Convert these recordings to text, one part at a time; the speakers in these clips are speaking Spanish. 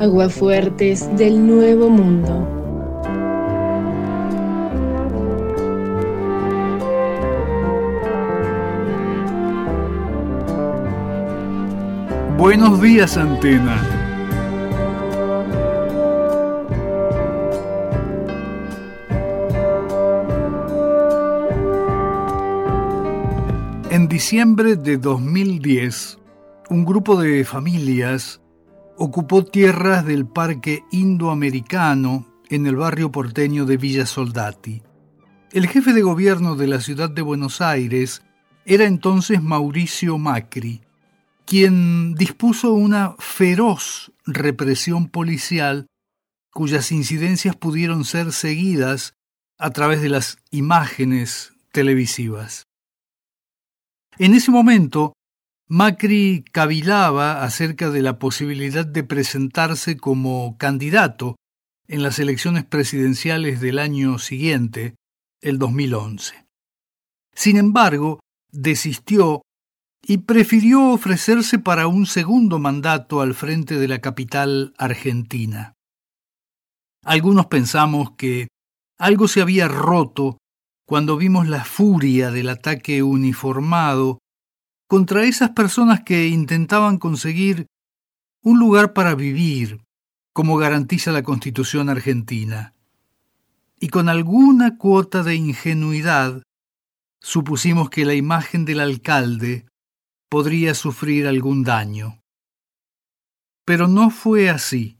Aguafuertes del Nuevo Mundo. Buenos días, Antena. En diciembre de 2010, un grupo de familias ocupó tierras del Parque Indoamericano en el barrio porteño de Villa Soldati. El jefe de gobierno de la ciudad de Buenos Aires era entonces Mauricio Macri, quien dispuso una feroz represión policial cuyas incidencias pudieron ser seguidas a través de las imágenes televisivas. En ese momento, Macri cavilaba acerca de la posibilidad de presentarse como candidato en las elecciones presidenciales del año siguiente, el 2011. Sin embargo, desistió y prefirió ofrecerse para un segundo mandato al frente de la capital argentina. Algunos pensamos que algo se había roto cuando vimos la furia del ataque uniformado contra esas personas que intentaban conseguir un lugar para vivir, como garantiza la Constitución argentina. Y con alguna cuota de ingenuidad, supusimos que la imagen del alcalde podría sufrir algún daño. Pero no fue así.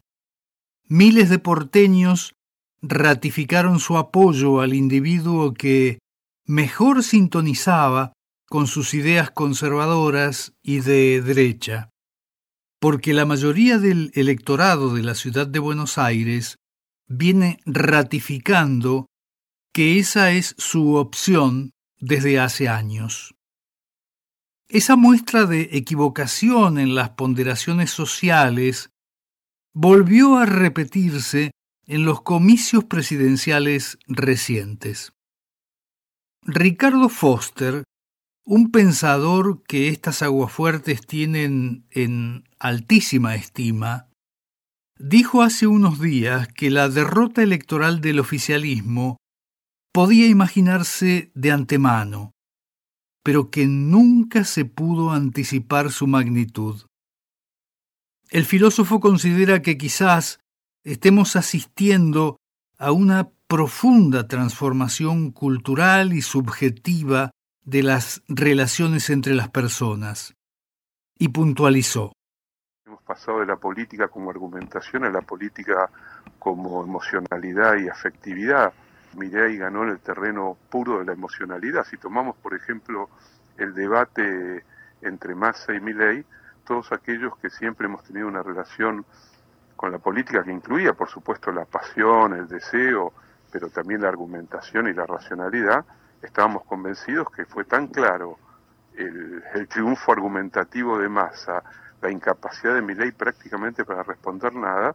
Miles de porteños ratificaron su apoyo al individuo que mejor sintonizaba con sus ideas conservadoras y de derecha, porque la mayoría del electorado de la ciudad de Buenos Aires viene ratificando que esa es su opción desde hace años. Esa muestra de equivocación en las ponderaciones sociales volvió a repetirse en los comicios presidenciales recientes. Ricardo Foster un pensador que estas aguafuertes tienen en altísima estima, dijo hace unos días que la derrota electoral del oficialismo podía imaginarse de antemano, pero que nunca se pudo anticipar su magnitud. El filósofo considera que quizás estemos asistiendo a una profunda transformación cultural y subjetiva de las relaciones entre las personas y puntualizó. Hemos pasado de la política como argumentación a la política como emocionalidad y afectividad. Milei ganó en el terreno puro de la emocionalidad. Si tomamos, por ejemplo, el debate entre Massa y Milei, todos aquellos que siempre hemos tenido una relación con la política que incluía, por supuesto, la pasión, el deseo, pero también la argumentación y la racionalidad, estábamos convencidos que fue tan claro el, triunfo argumentativo de Massa, la incapacidad de Milei prácticamente para responder nada,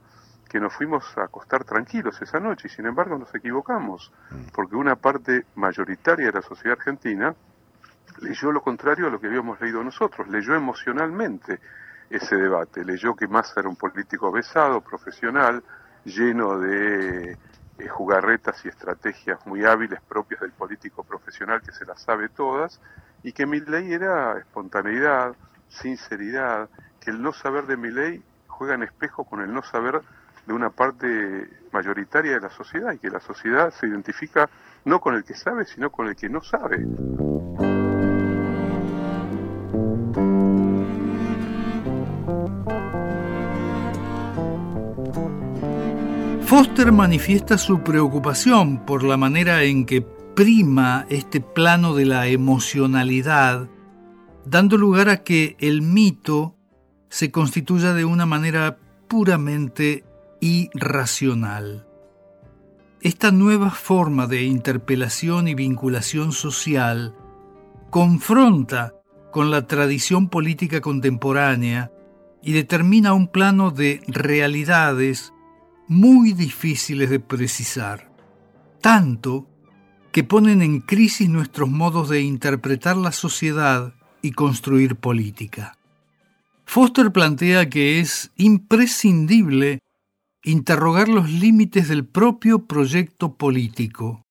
que nos fuimos a acostar tranquilos esa noche y sin embargo nos equivocamos, mm. porque una parte mayoritaria de la sociedad argentina leyó lo contrario a lo que habíamos leído nosotros, leyó emocionalmente ese debate, leyó que Massa era un político besado, profesional, lleno de eh, jugarretas y estrategias muy hábiles propias del político profesional que se las sabe todas, y que mi ley era espontaneidad, sinceridad, que el no saber de mi ley juega en espejo con el no saber de una parte mayoritaria de la sociedad y que la sociedad se identifica no con el que sabe, sino con el que no sabe. Foster manifiesta su preocupación por la manera en que prima este plano de la emocionalidad, dando lugar a que el mito se constituya de una manera puramente irracional. Esta nueva forma de interpelación y vinculación social confronta con la tradición política contemporánea y determina un plano de realidades muy difíciles de precisar, tanto que ponen en crisis nuestros modos de interpretar la sociedad y construir política. Foster plantea que es imprescindible interrogar los límites del propio proyecto político.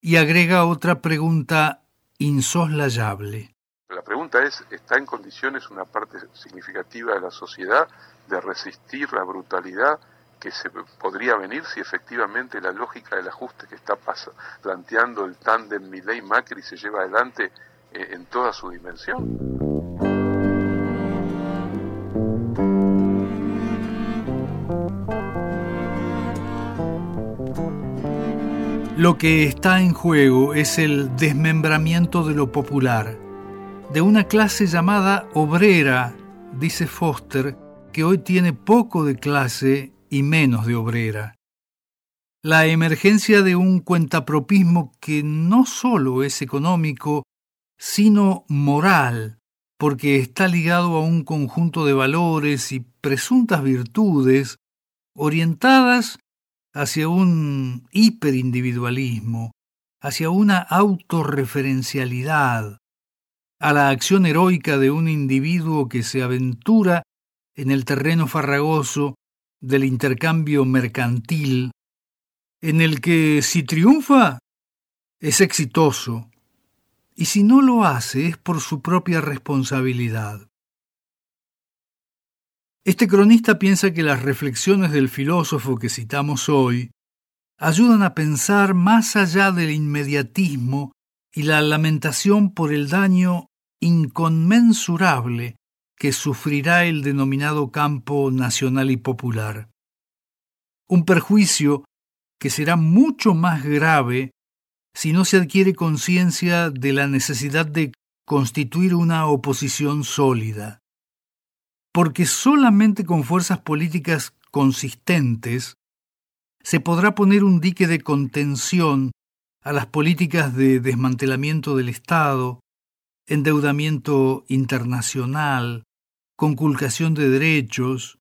Y agrega otra pregunta insoslayable. La pregunta es, ¿está en condiciones una parte significativa de la sociedad de resistir la brutalidad que se podría venir si efectivamente la lógica del ajuste que está planteando el tándem Milei-Macri se lleva adelante eh, en toda su dimensión? Lo que está en juego es el desmembramiento de lo popular, de una clase llamada obrera, dice Foster, que hoy tiene poco de clase y menos de obrera. La emergencia de un cuentapropismo que no solo es económico, sino moral, porque está ligado a un conjunto de valores y presuntas virtudes orientadas hacia un hiperindividualismo, hacia una autorreferencialidad, a la acción heroica de un individuo que se aventura en el terreno farragoso del intercambio mercantil, en el que si triunfa es exitoso, y si no lo hace es por su propia responsabilidad. Este cronista piensa que las reflexiones del filósofo que citamos hoy ayudan a pensar más allá del inmediatismo y la lamentación por el daño inconmensurable que sufrirá el denominado campo nacional y popular. Un perjuicio que será mucho más grave si no se adquiere conciencia de la necesidad de constituir una oposición sólida porque solamente con fuerzas políticas consistentes se podrá poner un dique de contención a las políticas de desmantelamiento del Estado, endeudamiento internacional, conculcación de derechos,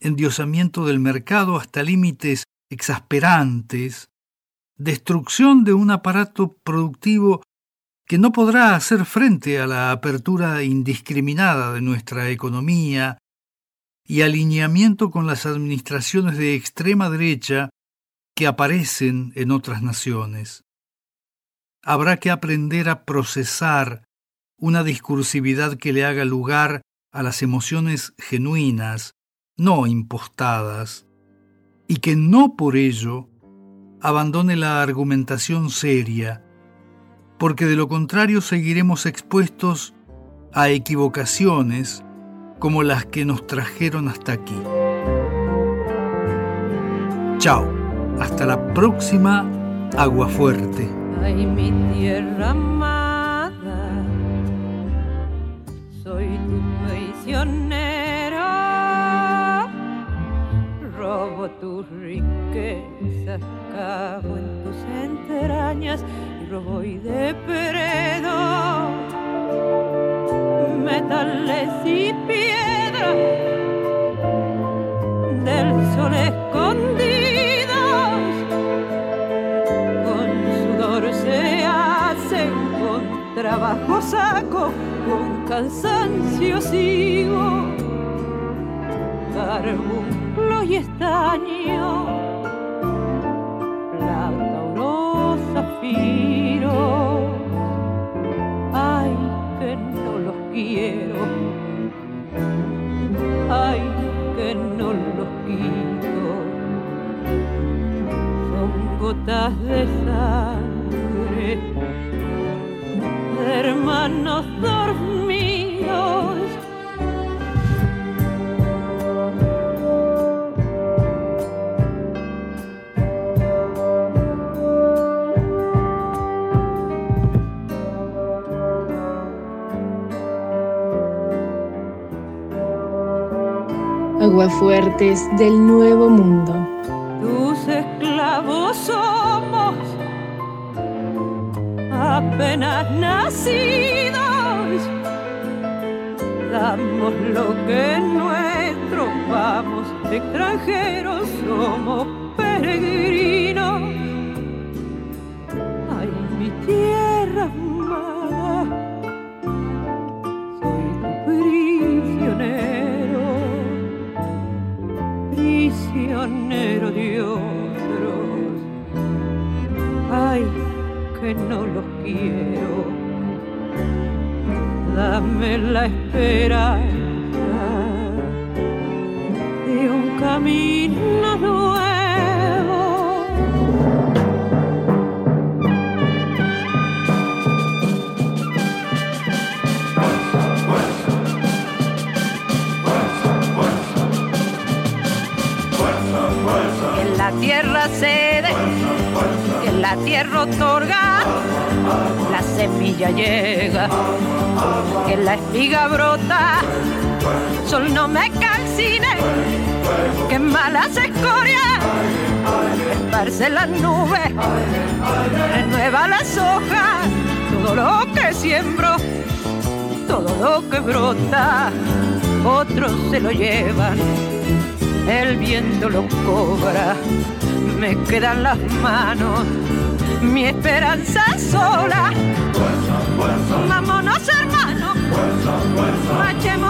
endiosamiento del mercado hasta límites exasperantes, destrucción de un aparato productivo que no podrá hacer frente a la apertura indiscriminada de nuestra economía y alineamiento con las administraciones de extrema derecha que aparecen en otras naciones. Habrá que aprender a procesar una discursividad que le haga lugar a las emociones genuinas, no impostadas, y que no por ello abandone la argumentación seria, porque de lo contrario seguiremos expuestos a equivocaciones como las que nos trajeron hasta aquí. Chao, hasta la próxima Agua Fuerte. Robo tus riquezas, cago en tus entrañas robo y depredo metales y piedras del sol escondidos. Con sudor se hacen con trabajo saco con cansancio sigo carbunclo y estaño Ay, que no los quiero. Ay, que no los quito. Son gotas de sangre aguafuertes del Nuevo Mundo. Tus esclavos somos, apenas nacidos, damos lo que es nuestro, vamos extranjeros, somos peregrinos. Ay, mi tierra no los quiero. Dame la esperanza de un camino. La tierra otorga, la semilla llega, que la espiga brota, sol no me calcine, que malas escorias, esparce las nubes, renueva las hojas, todo lo que siembro, todo lo que brota, otros se lo llevan el viento lo cobra, me quedan las manos, mi esperanza sola. Vámonos hermanos, marchemos,